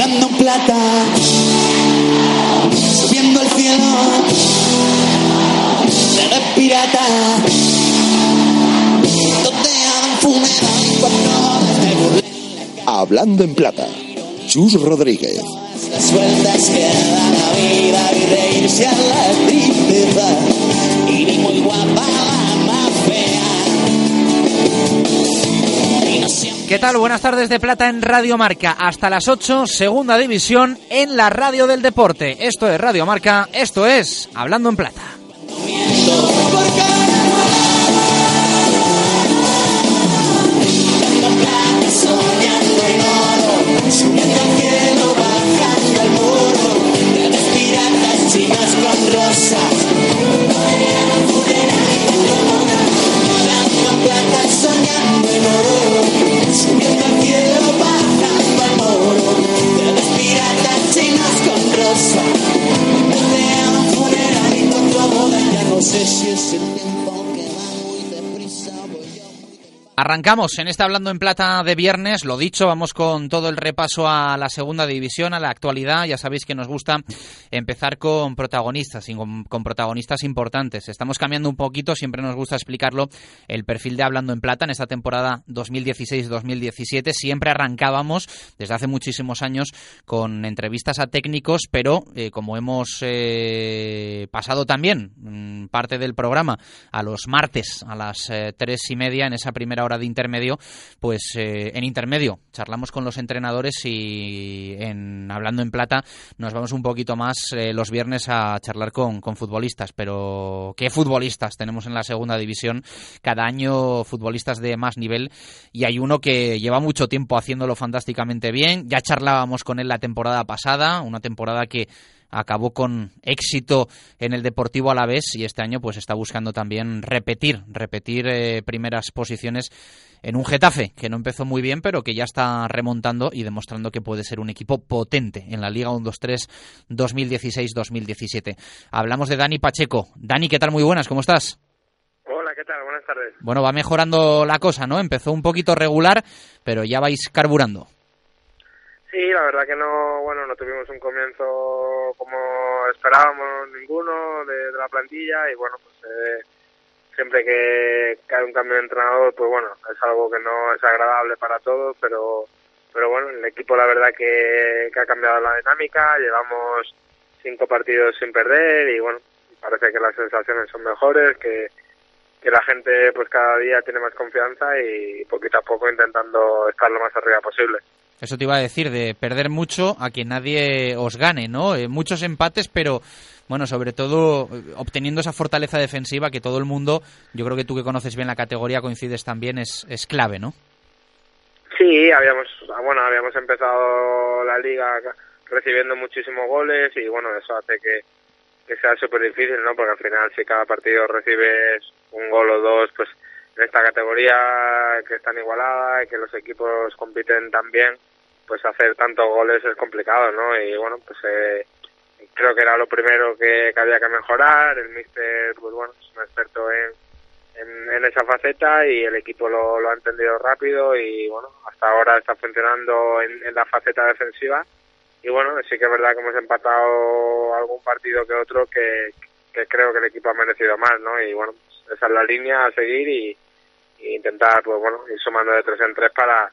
hablando en plata, subiendo al cielo, de pirata, Hablando en plata. Chus Rodríguez. las vueltas que da la vida y reírse a la tristeza, ¿Qué tal? Buenas tardes de Plata en Radio Marca. Hasta las 8, segunda división en la radio del deporte. Esto es Radio Marca, esto es Hablando en Plata. Arrancamos en este Hablando en Plata de viernes, lo dicho, vamos con todo el repaso a la segunda división, a la actualidad. Ya sabéis que nos gusta empezar con protagonistas, y con, protagonistas importantes. Estamos cambiando un poquito, siempre nos gusta explicarlo, el perfil de Hablando en Plata en esta temporada 2016-2017. Siempre arrancábamos desde hace muchísimos años con entrevistas a técnicos, pero eh, como hemos eh, pasado también mm, parte del programa a los martes a las eh, tres y media en esa primera hora de intermedio, pues eh, en intermedio charlamos con los entrenadores y en hablando en plata nos vamos un poquito más eh, los viernes a charlar con, con futbolistas. Pero ¿qué futbolistas tenemos en la segunda división? Cada año futbolistas de más nivel y hay uno que lleva mucho tiempo haciéndolo fantásticamente bien. Ya charlábamos con él la temporada pasada, una temporada que acabó con éxito en el Deportivo Alavés y este año pues está buscando también repetir, repetir eh, primeras posiciones en un Getafe que no empezó muy bien pero que ya está remontando y demostrando que puede ser un equipo potente en la Liga 1-2-3 2016-2017. Hablamos de Dani Pacheco. Dani, ¿qué tal? Muy buenas, ¿cómo estás? Hola, ¿qué tal? Buenas tardes. Bueno, va mejorando la cosa, ¿no? Empezó un poquito regular, pero ya vais carburando. Sí, la verdad que no, bueno, no tuvimos un comienzo como esperábamos ninguno de, la plantilla y bueno, pues eh, siempre que, hay un cambio de entrenador, pues bueno, es algo que no es agradable para todos, pero pero bueno, el equipo la verdad que, que ha cambiado la dinámica, llevamos cinco partidos sin perder y bueno, parece que las sensaciones son mejores, que, que la gente pues cada día tiene más confianza y poquito a poco intentando estar lo más arriba posible. Eso te iba a decir, de perder mucho a que nadie os gane, ¿no? Eh, muchos empates, pero bueno, sobre todo eh, obteniendo esa fortaleza defensiva que todo el mundo, yo creo que tú que conoces bien la categoría, coincides también, es, es clave, ¿no? Sí, habíamos, bueno, habíamos empezado la liga recibiendo muchísimos goles y bueno, eso hace que, que sea súper difícil, ¿no? Porque al final si cada partido recibes un gol o dos, pues en esta categoría que es tan igualada y que los equipos compiten tan bien, pues hacer tantos goles es complicado, ¿no? Y bueno, pues eh, creo que era lo primero que, había que mejorar. El míster, pues bueno, es un experto en, en, esa faceta y el equipo lo, lo ha entendido rápido y bueno, hasta ahora está funcionando en, la faceta defensiva. Y bueno, sí que es verdad que hemos empatado algún partido que otro que, que creo que el equipo ha merecido más, ¿no? Y bueno, esa es la línea a seguir y, intentar, pues bueno, ir sumando de tres en tres para,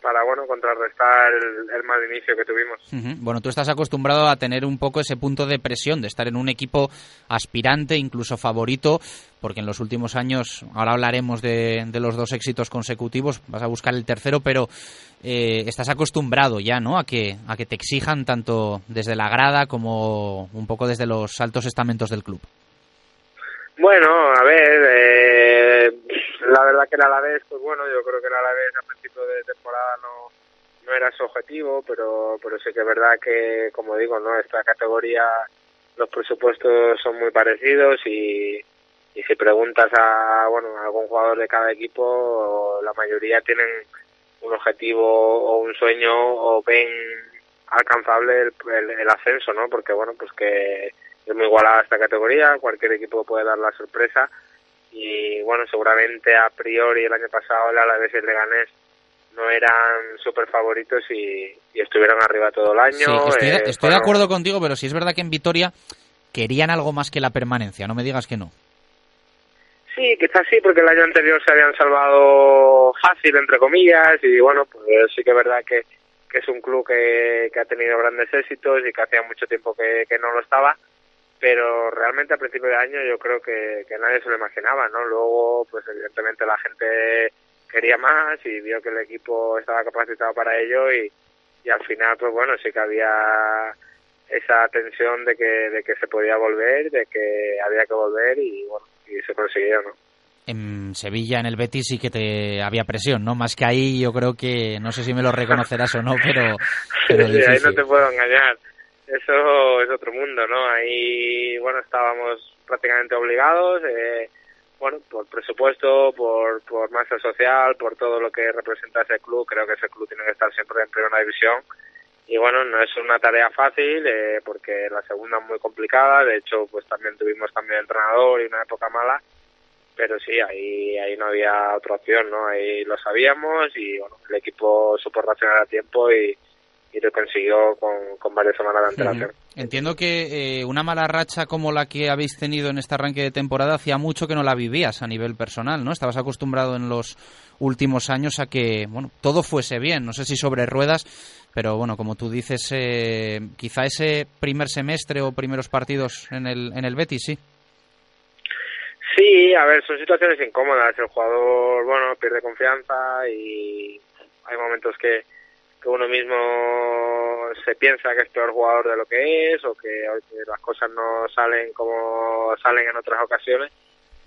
para bueno, contrarrestar el, mal inicio que tuvimos. Bueno, tú estás acostumbrado a tener un poco ese punto de presión, de estar en un equipo aspirante, incluso favorito, porque en los últimos años, ahora hablaremos de, de los dos éxitos consecutivos, vas a buscar el tercero, pero eh, estás acostumbrado ya, ¿no? A que, a que te exijan tanto desde la grada como un poco desde los altos estamentos del club. Bueno, a ver, eh, la verdad que el Alavés, pues bueno, yo creo que el Alavés a principio de temporada no, no era su objetivo, pero, pero sí que es verdad que, como digo, no esta categoría los presupuestos son muy parecidos y, y si preguntas a, bueno, a algún jugador de cada equipo, la mayoría tienen un objetivo o un sueño o ven alcanzable el, el, el ascenso, ¿no? Porque, bueno, pues que es muy igualada esta categoría, cualquier equipo puede dar la sorpresa y bueno, seguramente a priori el año pasado el Alavés y el Leganés no eran súper favoritos y, estuvieron arriba todo el año. estoy, de, estoy de acuerdo contigo, pero sí es verdad que en Vitoria querían algo más que la permanencia, no me digas que no. Sí, quizás sí, porque el año anterior se habían salvado fácil, entre comillas, y bueno, pues sí que es verdad que, que es un club que, que ha tenido grandes éxitos y que hacía mucho tiempo que, que no lo estaba, pero realmente a principio de año yo creo que, que nadie se lo imaginaba, ¿no? Luego, pues evidentemente la gente quería más y vio que el equipo estaba capacitado para ello y, y al final, pues bueno, sí que había esa tensión de que, de que se podía volver, de que había que volver y bueno, y se consiguió, ¿no? En Sevilla, en el Betis, sí que te había presión, ¿no? Más que ahí, yo creo que, no sé si me lo reconocerás o no, pero... pero sí, ahí no te puedo engañar. Eso es otro mundo, ¿no? Ahí, bueno, estábamos prácticamente obligados, eh, bueno, por presupuesto, por, por masa social, por todo lo que representa ese club, creo que ese club tiene que estar siempre en primera división y bueno, no es una tarea fácil eh, porque la segunda es muy complicada, de hecho pues también tuvimos cambio de entrenador y una época mala, pero sí, ahí, ahí no había otra opción, ¿no? Ahí lo sabíamos y bueno, el equipo supo reaccionar a tiempo y, y lo consiguió con, con varias semanas de antelación. Entiendo que eh, una mala racha como la que habéis tenido en este arranque de temporada hacía mucho que no la vivías a nivel personal, ¿no? Estabas acostumbrado en los últimos años a que, bueno, todo fuese bien, no sé si sobre ruedas, pero bueno, como tú dices, eh, quizá ese primer semestre o primeros partidos en el, en el Betis, sí. Sí, a ver, son situaciones incómodas. El jugador, bueno, pierde confianza y hay momentos que, que uno mismo se piensa que es peor jugador de lo que es o que, las cosas no salen como salen en otras ocasiones.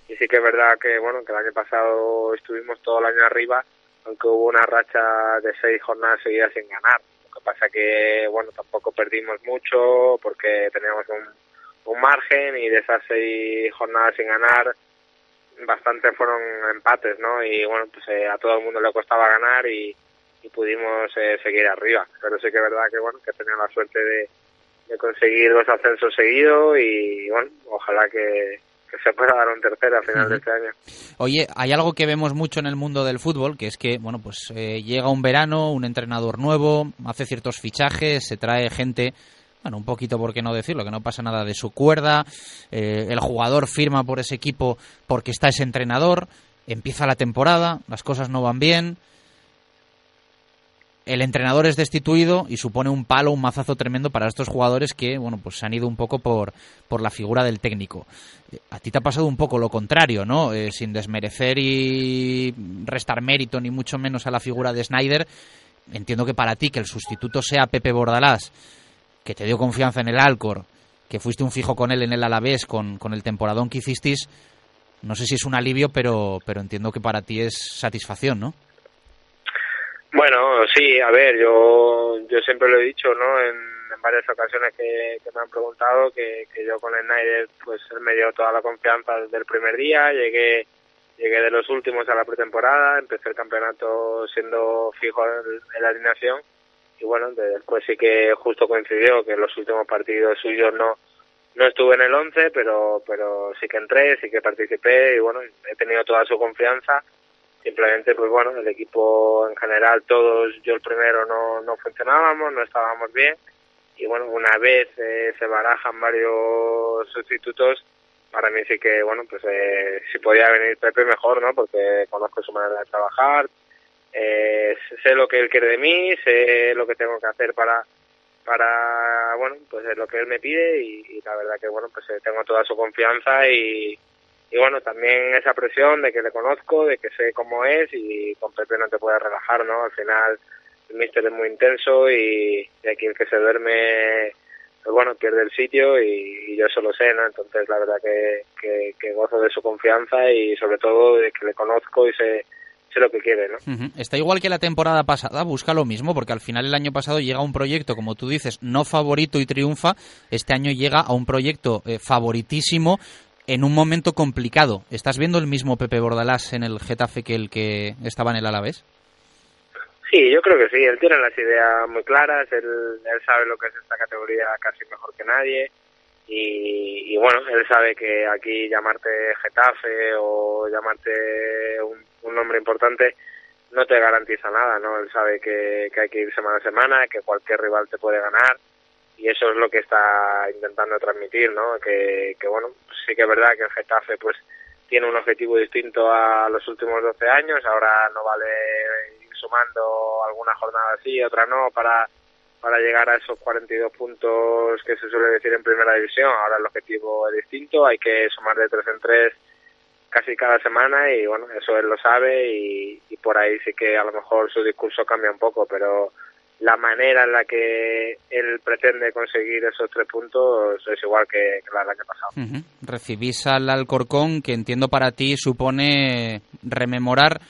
Y sí que es verdad que, bueno, que el año pasado estuvimos todo el año arriba, aunque hubo una racha de seis jornadas seguidas sin ganar. Lo que pasa que, bueno, tampoco perdimos mucho porque teníamos un, un margen y de esas seis jornadas sin ganar, bastante fueron empates, ¿no? Y bueno, pues eh, a todo el mundo le costaba ganar y, y pudimos eh, seguir arriba. Pero sí que es verdad que, bueno, que he la suerte de, conseguir dos ascensos seguidos y, bueno, ojalá que, que se pueda dar un tercero a final de este año. Oye, hay algo que vemos mucho en el mundo del fútbol, que es que, bueno, pues eh, llega un verano, un entrenador nuevo, hace ciertos fichajes, se trae gente, bueno, un poquito, por qué no decirlo, que no pasa nada de su cuerda, eh, el jugador firma por ese equipo porque está ese entrenador, empieza la temporada, las cosas no van bien, el entrenador es destituido y supone un palo, un mazazo tremendo para estos jugadores que, bueno, pues se han ido un poco por, por la figura del técnico. A ti te ha pasado un poco lo contrario, ¿no? Eh, sin desmerecer y restar mérito ni mucho menos a la figura de Snyder, entiendo que para ti que el sustituto sea Pepe Bordalás, que te dio confianza en el Alcor, que fuiste un fijo con él en el Alavés, con, con el temporadón que hicisteis, no sé si es un alivio, pero, pero entiendo que para ti es satisfacción, ¿no? Bueno, sí, a ver, yo, yo siempre lo he dicho, ¿no? En, varias ocasiones que, me han preguntado que, yo con el Snyder, pues él me dio toda la confianza desde el primer día, llegué llegué de los últimos a la pretemporada, empecé el campeonato siendo fijo en, la alineación y bueno, después sí que justo coincidió que en los últimos partidos suyos no no estuve en el 11, pero pero sí que entré, sí que participé y bueno, he tenido toda su confianza simplemente pues bueno el equipo en general todos yo el primero no, no funcionábamos no estábamos bien. Y bueno una vez eh, se barajan varios sustitutos para mí sí que bueno pues eh, si podía venir Pepe mejor no porque conozco su manera de trabajar eh, sé lo que él quiere de mí sé lo que tengo que hacer para para bueno pues es lo que él me pide y, la verdad que bueno pues eh, tengo toda su confianza y y bueno, también esa presión de que le conozco, de que sé cómo es y con Pepe no te puedes relajar, ¿no? Al final el míster es muy intenso y, aquí el que se duerme, pues bueno, pierde el sitio y, yo eso lo sé, ¿no? Entonces la verdad que, que, gozo de su confianza y sobre todo de que le conozco y sé, sé lo que quiere, ¿no? Está igual que la temporada pasada, busca lo mismo, porque al final el año pasado llega un proyecto, como tú dices, no favorito y triunfa, este año llega a un proyecto eh, favoritísimo, en un momento complicado. ¿Estás viendo el mismo Pepe Bordalás en el Getafe que el que estaba en el Alavés? Sí, yo creo que sí. Él tiene las ideas muy claras. Él, él sabe lo que es esta categoría casi mejor que nadie. Y, bueno, él sabe que aquí llamarte Getafe o llamarte un, nombre importante no te garantiza nada, ¿no? Él sabe que, que hay que ir semana a semana, que cualquier rival te puede ganar y eso es lo que está intentando transmitir, ¿no? Que, bueno, sí que es verdad que el Getafe pues tiene un objetivo distinto a los últimos 12 años, ahora no vale ir sumando alguna jornada así, otra no, para, para llegar a esos 42 puntos que se suele decir en primera división, ahora el objetivo es distinto, hay que sumar de tres en tres casi cada semana y bueno, eso él lo sabe y por ahí sí que a lo mejor su discurso cambia un poco, pero la manera en la que él pretende conseguir esos tres puntos es igual que, la del año pasado. Recibís al Alcorcón, que entiendo para ti supone rememorar,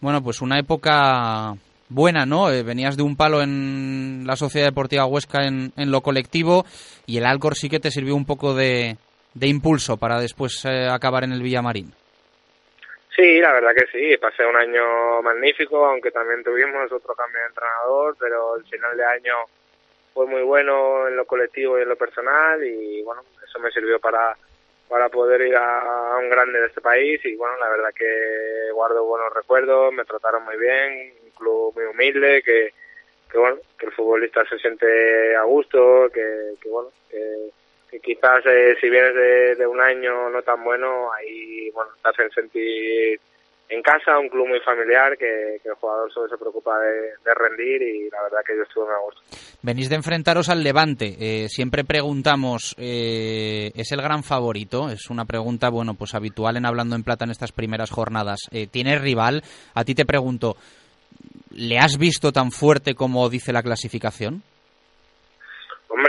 bueno, pues una época buena, ¿no? Eh, venías de un palo en la Sociedad Deportiva Huesca en, en lo colectivo y el Alcor sí que te sirvió un poco de, de impulso para después eh, acabar en el Villamarín. Sí, la verdad que sí, pasé un año magnífico, aunque también tuvimos otro cambio de entrenador, pero el final de año fue muy bueno en lo colectivo y en lo personal y bueno, eso me sirvió para para poder ir a, un grande de este país y bueno, la verdad que guardo buenos recuerdos, me trataron muy bien, un club muy humilde, que, que bueno, que el futbolista se siente a gusto, que, que bueno, que, que quizás eh, si vienes de, un año no tan bueno, ahí bueno, te hacen sentir en casa, un club muy familiar, que, el jugador solo se preocupa de, rendir y la verdad que yo estuve muy a. Venís de enfrentaros al Levante. Eh, siempre preguntamos, eh, ¿es el gran favorito? Es una pregunta, bueno, pues habitual en Hablando en Plata en estas primeras jornadas. Eh, ¿Tienes rival? A ti te pregunto, ¿le has visto tan fuerte como dice la clasificación?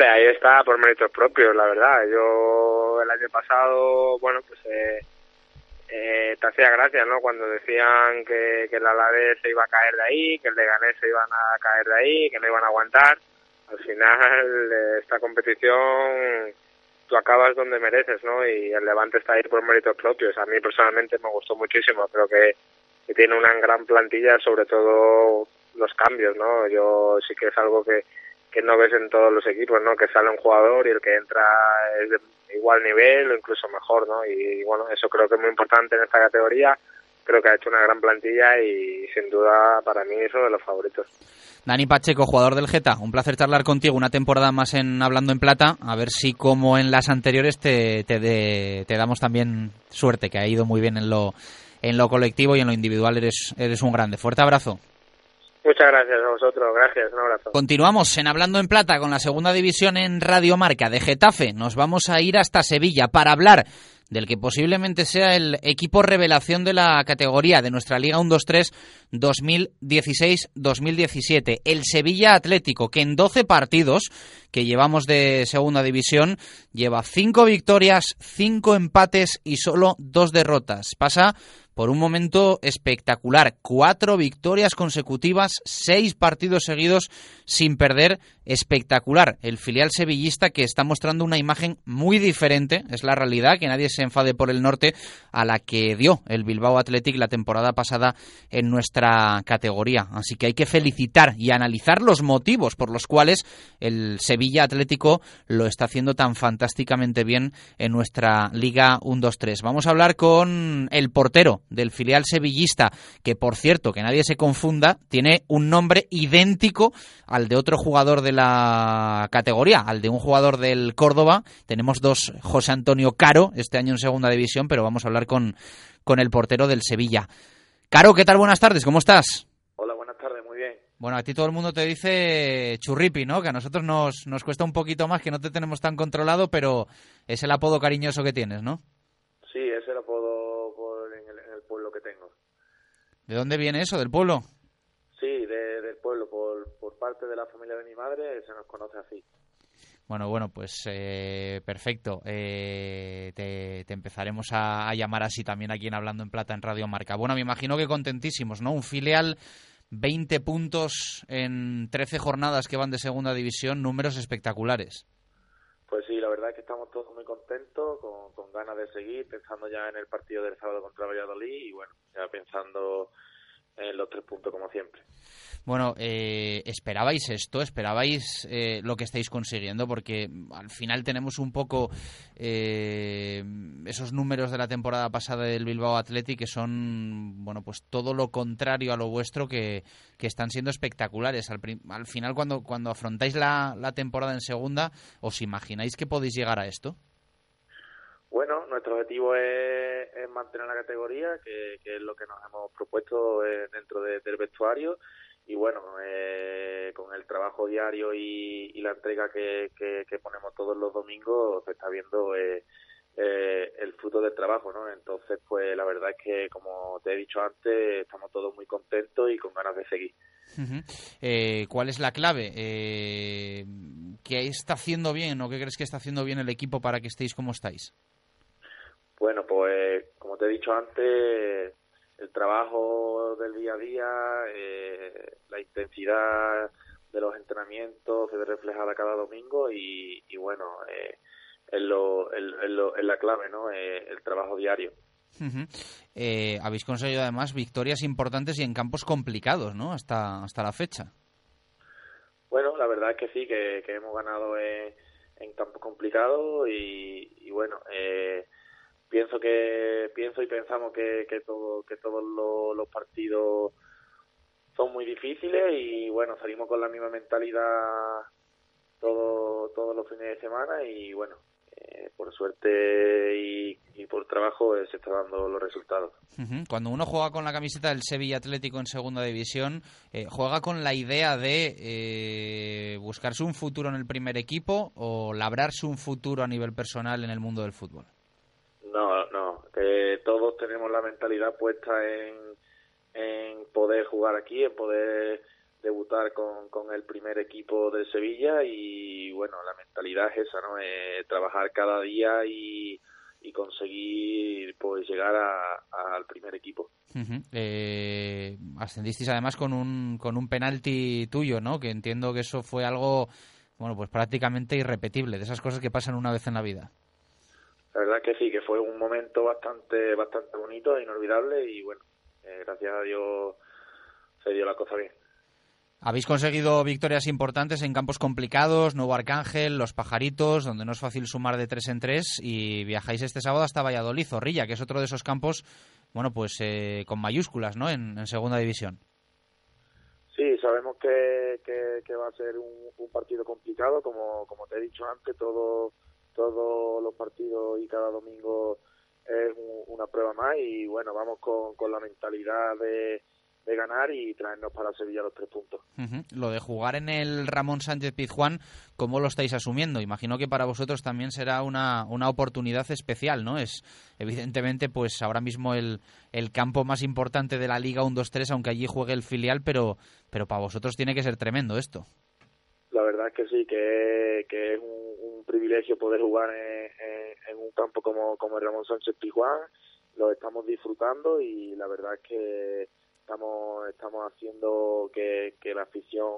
Hombre, ahí está por méritos propios, la verdad. Yo el año pasado, bueno, pues eh, eh, te hacía gracia, ¿no? Cuando decían que, que el Alavés se iba a caer de ahí, que el Leganés se iban a caer de ahí, que no iban a aguantar. Al final, eh, esta competición tú acabas donde mereces, ¿no? Y el Levante está ahí por méritos propios. A mí personalmente me gustó muchísimo. Creo que, que tiene una gran plantilla, sobre todo los cambios, ¿no? Yo sí que es algo que, que no ves en todos los equipos, ¿no? Que sale un jugador y el que entra es de igual nivel o incluso mejor, ¿no? Y, bueno, eso creo que es muy importante en esta categoría. Creo que ha hecho una gran plantilla y sin duda para mí es uno de los favoritos. Dani Pacheco, jugador del Geta, un placer charlar contigo una temporada más en Hablando en Plata, a ver si como en las anteriores te, te, de- te damos también suerte, que ha ido muy bien en lo, en lo colectivo y en lo individual eres, eres un grande. Fuerte abrazo. Muchas gracias a vosotros, gracias, un abrazo. Continuamos en Hablando en Plata con la segunda división en Radio Marca de Getafe. Nos vamos a ir hasta Sevilla para hablar del que posiblemente sea el equipo revelación de la categoría de nuestra Liga 1-2-3 2016-2017, el Sevilla Atlético, que en 12 partidos que llevamos de segunda división lleva 5 victorias, 5 empates y solo 2 derrotas. Pasa por un momento espectacular. Cuatro victorias consecutivas, seis partidos seguidos sin perder. Espectacular. El filial sevillista que está mostrando una imagen muy diferente, es la realidad, que nadie se enfade por el norte, a la que dio el Bilbao Athletic la temporada pasada en nuestra categoría. Así que hay que felicitar y analizar los motivos por los cuales el Sevilla Atlético lo está haciendo tan fantásticamente bien en nuestra Liga 1-2-3. Vamos a hablar con el portero del filial sevillista, que por cierto, que nadie se confunda, tiene un nombre idéntico al de otro jugador de la categoría, al de un jugador del Córdoba. Tenemos dos José Antonio Caro este año en segunda división, pero vamos a hablar con, con el portero del Sevilla. Caro, ¿qué tal? Buenas tardes, ¿cómo estás? Hola, buenas tardes, muy bien. Bueno, a ti todo el mundo te dice churripi, ¿no? Que a nosotros nos, nos cuesta un poquito más, que no te tenemos tan controlado, pero es el apodo cariñoso que tienes, ¿no? Sí, ese lo puedo por en el, en el pueblo que tengo. ¿De dónde viene eso? ¿Del pueblo? Sí, de- del pueblo, por, por parte de la familia de mi madre se nos conoce así. Bueno, bueno, pues eh, perfecto. Eh, te, te empezaremos a, a llamar así también aquí en Hablando en Plata en Radio Marca. Bueno, me imagino que contentísimos, ¿no? Un filial, 20 puntos en 13 jornadas que van de segunda división, números espectaculares. Pues sí, la verdad estamos todos muy contentos, con, con ganas de seguir, pensando ya en el partido del sábado contra Valladolid y bueno, ya pensando en los tres puntos como siempre. Bueno, eh, ¿esperabais esto? ¿Esperabais eh, lo que estáis consiguiendo? Porque al final tenemos un poco eh, esos números de la temporada pasada del Bilbao Athletic que son, bueno, pues todo lo contrario a lo vuestro que, que están siendo espectaculares. Al, al final, cuando, cuando afrontáis la, la temporada en segunda, ¿os imagináis que podéis llegar a esto? Bueno, nuestro objetivo es, mantener la categoría, que, es lo que nos hemos propuesto dentro de, del vestuario y bueno, eh, con el trabajo diario y, y la entrega que, que, que, ponemos todos los domingos se está viendo eh, eh, el fruto del trabajo, ¿no? Entonces, pues la verdad es que, como te he dicho antes, estamos todos muy contentos y con ganas de seguir. Uh -huh. eh, ¿Cuál es la clave? Eh, ¿Qué está haciendo bien o qué crees que está haciendo bien el equipo para que estéis como estáis? Bueno, pues como te he dicho antes, el trabajo del día a día, eh, la intensidad de los entrenamientos se ve reflejada cada domingo y, y bueno, eh, es, lo, es, lo, es la clave, ¿no? Eh, el trabajo diario. Uh -huh. eh, habéis conseguido además victorias importantes y en campos complicados, ¿no? Hasta, hasta la fecha. Bueno, la verdad es que sí, que, que hemos ganado en, en campos complicados y, y bueno, eh, pienso que pienso y pensamos que, que todo que todos los, los partidos son muy difíciles y bueno salimos con la misma mentalidad todo, todos los fines de semana y bueno eh, por suerte y, y por trabajo eh, se están dando los resultados. Uh -huh. Cuando uno juega con la camiseta del Sevilla Atlético en segunda división, eh, ¿juega con la idea de eh, buscarse un futuro en el primer equipo o labrarse un futuro a nivel personal en el mundo del fútbol? No, no, todos tenemos la mentalidad puesta en, en poder jugar aquí, en poder debutar con, con el primer equipo del Sevilla y bueno, la mentalidad es esa, ¿no? Eh, trabajar cada día y, y conseguir pues llegar a, a, al primer equipo. Uh -huh. eh, ascendisteis además con un con un penalti tuyo, ¿no? Que entiendo que eso fue algo bueno, pues prácticamente irrepetible, de esas cosas que pasan una vez en la vida. La verdad que sí, que fue un momento bastante bastante bonito, inolvidable y bueno, eh, gracias a Dios se dio la cosa bien. Habéis conseguido victorias importantes en campos complicados, Nuevo Arcángel, Los Pajaritos, donde no es fácil sumar de tres en tres, y viajáis este sábado hasta Valladolid, Zorrilla, que es otro de esos campos, bueno, pues eh, con mayúsculas, ¿no?, en, segunda división. Sí, sabemos que, que, va a ser un, un, partido complicado, como, como te he dicho antes, todo, todos los partidos y cada domingo es un, una prueba más, y bueno, vamos con, con la mentalidad de de ganar y traernos para Sevilla los tres puntos. Uh -huh. Lo de jugar en el Ramón Sánchez Pizjuán, ¿cómo lo estáis asumiendo? Imagino que para vosotros también será una, una oportunidad especial, ¿no? Es evidentemente pues ahora mismo el, el campo más importante de la Liga 1-2-3, aunque allí juegue el filial, pero, pero para vosotros tiene que ser tremendo esto. La verdad es que sí, que, que es un, un privilegio poder jugar en, en, en, un campo como, como el Ramón Sánchez Pizjuán, lo estamos disfrutando y la verdad es que estamos estamos haciendo que, que la afición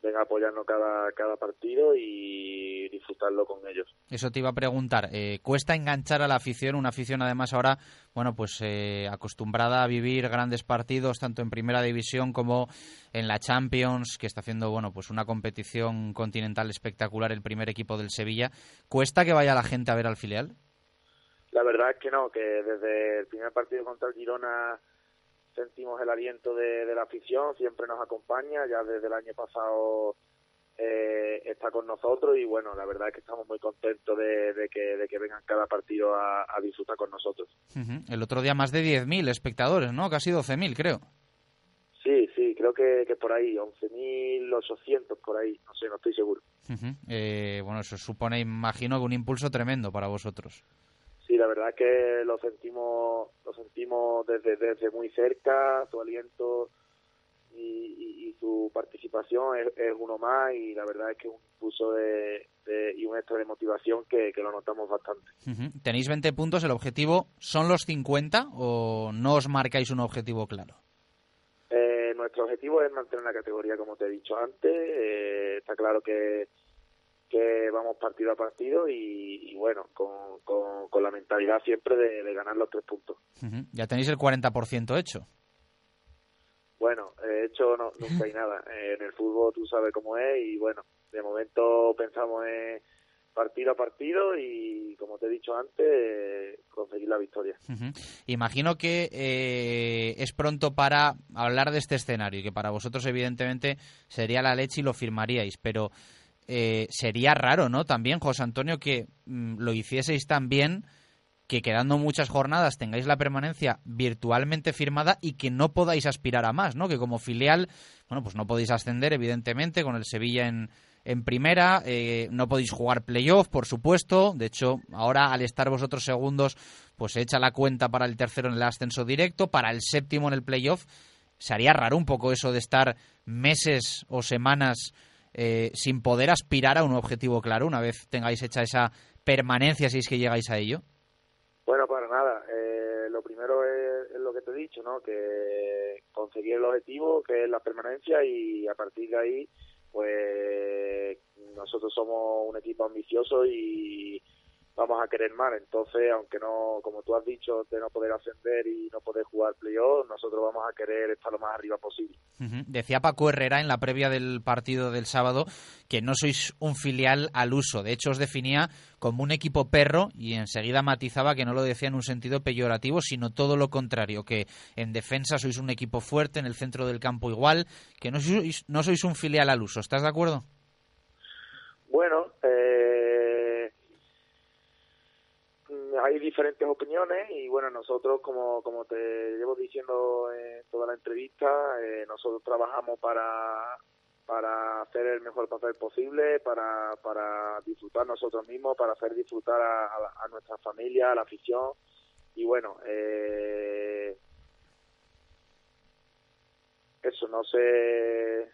venga a apoyarnos cada, cada partido y disfrutarlo con ellos. Eso te iba a preguntar. Eh, ¿Cuesta enganchar a la afición? Una afición además ahora, bueno, pues eh, acostumbrada a vivir grandes partidos tanto en Primera División como en la Champions, que está haciendo, bueno, pues una competición continental espectacular el primer equipo del Sevilla. ¿Cuesta que vaya la gente a ver al filial? La verdad es que no, que desde el primer partido contra el Girona sentimos el aliento de, de, la afición, siempre nos acompaña, ya desde el año pasado eh, está con nosotros y bueno, la verdad es que estamos muy contentos de, de que, de que vengan cada partido a, a disfrutar con nosotros. Uh -huh. El otro día más de 10.000 espectadores, ¿no? Casi 12.000 creo. Sí, sí, creo que, que por ahí, 11.800 por ahí, no sé, no estoy seguro. Uh -huh. eh, bueno, eso supone, imagino, que un impulso tremendo para vosotros sí, la verdad es que lo sentimos, lo sentimos desde, desde muy cerca, su aliento y, y, y su participación es, es, uno más y la verdad es que es un impulso de, de, y un extra de motivación que, que lo notamos bastante. Uh -huh. Tenéis 20 puntos, ¿el objetivo son los 50 o no os marcáis un objetivo claro? Eh, nuestro objetivo es mantener la categoría como te he dicho antes, eh, está claro que que vamos partido a partido y, y bueno, con, con, con, la mentalidad siempre de, de, ganar los tres puntos. Uh -huh. Ya tenéis el 40% hecho. Bueno, eh, hecho no, nunca hay nada. Eh, en el fútbol tú sabes cómo es y bueno, de momento pensamos en partido a partido y como te he dicho antes, conseguir la victoria. Imagino que eh, es pronto para hablar de este escenario y que para vosotros evidentemente sería la leche y lo firmaríais, pero eh, sería raro, ¿no? También, José Antonio, que mm, lo hicieseis tan bien que quedando muchas jornadas tengáis la permanencia virtualmente firmada y que no podáis aspirar a más, ¿no? Que como filial, bueno, pues no podéis ascender, evidentemente, con el Sevilla en, en primera, eh, no podéis jugar playoff, por supuesto. De hecho, ahora al estar vosotros segundos, pues se echa la cuenta para el tercero en el ascenso directo, para el séptimo en el playoff. Se haría raro un poco eso de estar meses o semanas eh, sin poder aspirar a un objetivo claro una vez tengáis hecha esa permanencia, si es que llegáis a ello. Bueno, para nada. Eh, lo primero es, es lo que te he dicho, ¿no? Que conseguir el objetivo, que es la permanencia, y a partir de ahí, pues nosotros somos un equipo ambicioso y vamos a querer más. Entonces, aunque no, como tú has dicho, de no poder ascender y no poder jugar playoff, nosotros vamos a querer estar lo más arriba posible. Decía Paco Herrera en la previa del partido del sábado que no sois un filial al uso. De hecho, os definía como un equipo perro y enseguida matizaba que no lo decía en un sentido peyorativo, sino todo lo contrario, que en defensa sois un equipo fuerte, en el centro del campo igual, que no sois, no sois un filial al uso. ¿Estás de acuerdo? Bueno, eh, mm, hay diferentes opiniones y bueno, nosotros, como, como te llevo diciendo en toda la entrevista, eh, nosotros trabajamos para, para hacer el mejor papel posible, para, para disfrutar nosotros mismos, para hacer disfrutar a, a, nuestra familia, a la afición y bueno, eh, eso no sé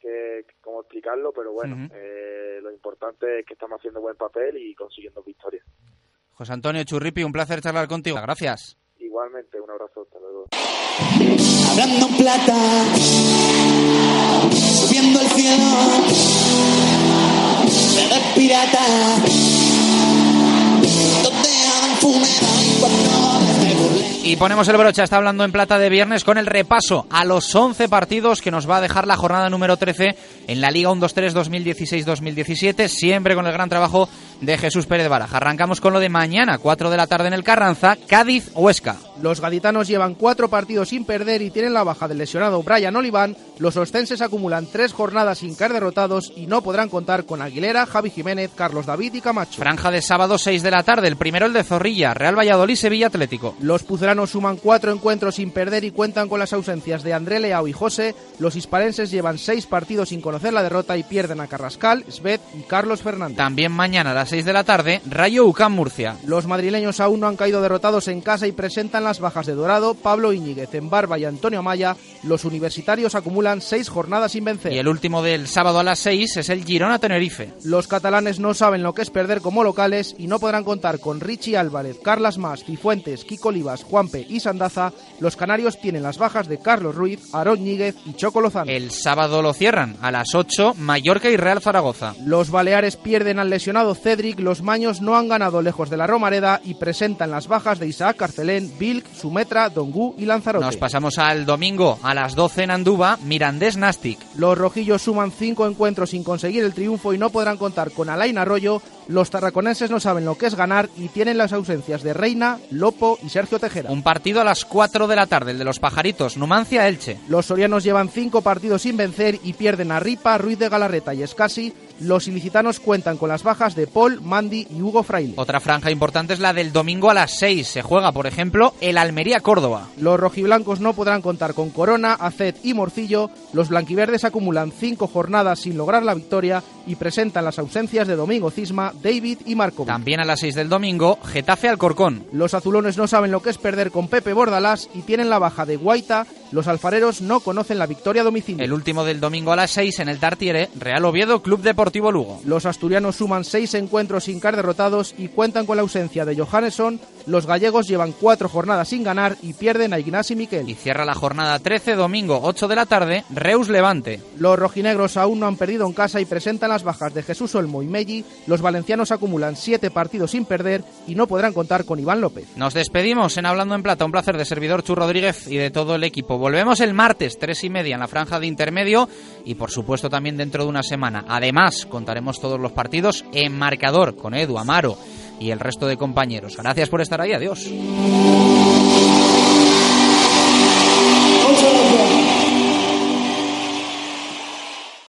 qué, cómo explicarlo, pero bueno, eh, lo importante es que estamos haciendo buen papel y consiguiendo victorias. José Antonio Churripi, un placer charlar contigo. Gracias. Igualmente, un abrazo, hasta luego. hablando en plata, subiendo al cielo, eres pirata, donde hagan funeral y cuando. Y ponemos el broche, está hablando en plata de viernes con el repaso a los 11 partidos que nos va a dejar la jornada número 13 en la Liga 1-2-3 2016-2017, siempre con el gran trabajo de Jesús Pérez Baraja. Arrancamos con lo de mañana, 4 de la tarde en el Carranza, Cádiz-Huesca. Los gaditanos llevan cuatro partidos sin perder y tienen la baja del lesionado Brian Oliván. Los ostenses acumulan tres jornadas sin caer derrotados y no podrán contar con Aguilera, Javi Jiménez, Carlos David y Camacho. Franja de sábado 6 de la tarde, el primero el de Zorrilla, Real Valladolid, Sevilla Atlético. Los pucelanos suman cuatro encuentros sin perder y cuentan con las ausencias de André Leao y José. Los hispalenses llevan seis partidos sin conocer la derrota y pierden a Carrascal, Sved y Carlos Fernández. También mañana a las 6 de la tarde, Rayo UCAM Murcia. Los madrileños aún no han caído derrotados en casa y presentan las bajas de Dorado, Pablo Íñiguez, Barba y Antonio Amaya. Los universitarios acumulan seis jornadas sin vencer. Y el último del sábado a las 6 es el Girona Tenerife. Los catalanes no saben lo que es perder como locales y no podrán contar con Richie Álvarez, Carlas Mas, Cifuentes, Kiko Olivas, Juanpe y Sandaza. Los canarios tienen las bajas de Carlos Ruiz, Aarón y Choco Lozano. El sábado lo cierran a las 8, Mallorca y Real Zaragoza. Los baleares pierden al lesionado Cedric, los maños no han ganado lejos de la Romareda y presentan las bajas de Isaac Carcelén, Sumetra, Dongú y Lanzarote. Nos pasamos al domingo a las 12 en Andúba, Mirandés Nastic. Los rojillos suman cinco encuentros sin conseguir el triunfo y no podrán contar con Alain Arroyo. Los tarraconenses no saben lo que es ganar y tienen las ausencias de Reina, Lopo y Sergio Tejera. Un partido a las 4 de la tarde, el de los pajaritos, Numancia Elche. Los sorianos llevan cinco partidos sin vencer y pierden a Ripa, Ruiz de Galarreta y Escasi. Los ilicitanos cuentan con las bajas de Paul, Mandy y Hugo Fraile. Otra franja importante es la del domingo a las 6. Se juega, por ejemplo, el Almería Córdoba. Los rojiblancos no podrán contar con Corona, Acet y Morcillo. Los blanquiverdes acumulan cinco jornadas sin lograr la victoria y presentan las ausencias de Domingo Cisma, David y Marco. También a las 6 del domingo, Getafe Alcorcón. Los azulones no saben lo que es perder con Pepe Bordalás y tienen la baja de Guaita. Los alfareros no conocen la victoria a domicilio. El último del domingo a las 6 en el Tartiere, Real Oviedo Club Deportivo Lugo. Los asturianos suman seis encuentros sin caer derrotados y cuentan con la ausencia de Johannesson. Los gallegos llevan cuatro jornadas sin ganar y pierden a Ignasi Miquel. Y cierra la jornada 13, domingo 8 de la tarde, Reus Levante. Los rojinegros aún no han perdido en casa y presentan las bajas de Jesús Olmo y Melli. Los valencianos acumulan siete partidos sin perder y no podrán contar con Iván López. Nos despedimos en Hablando en Plata. Un placer de servidor Chu Rodríguez y de todo el equipo. Volvemos el martes, tres y media, en la franja de intermedio y por supuesto también dentro de una semana. Además, contaremos todos los partidos en marcador con Edu, Amaro y el resto de compañeros. Gracias por estar ahí. Adiós.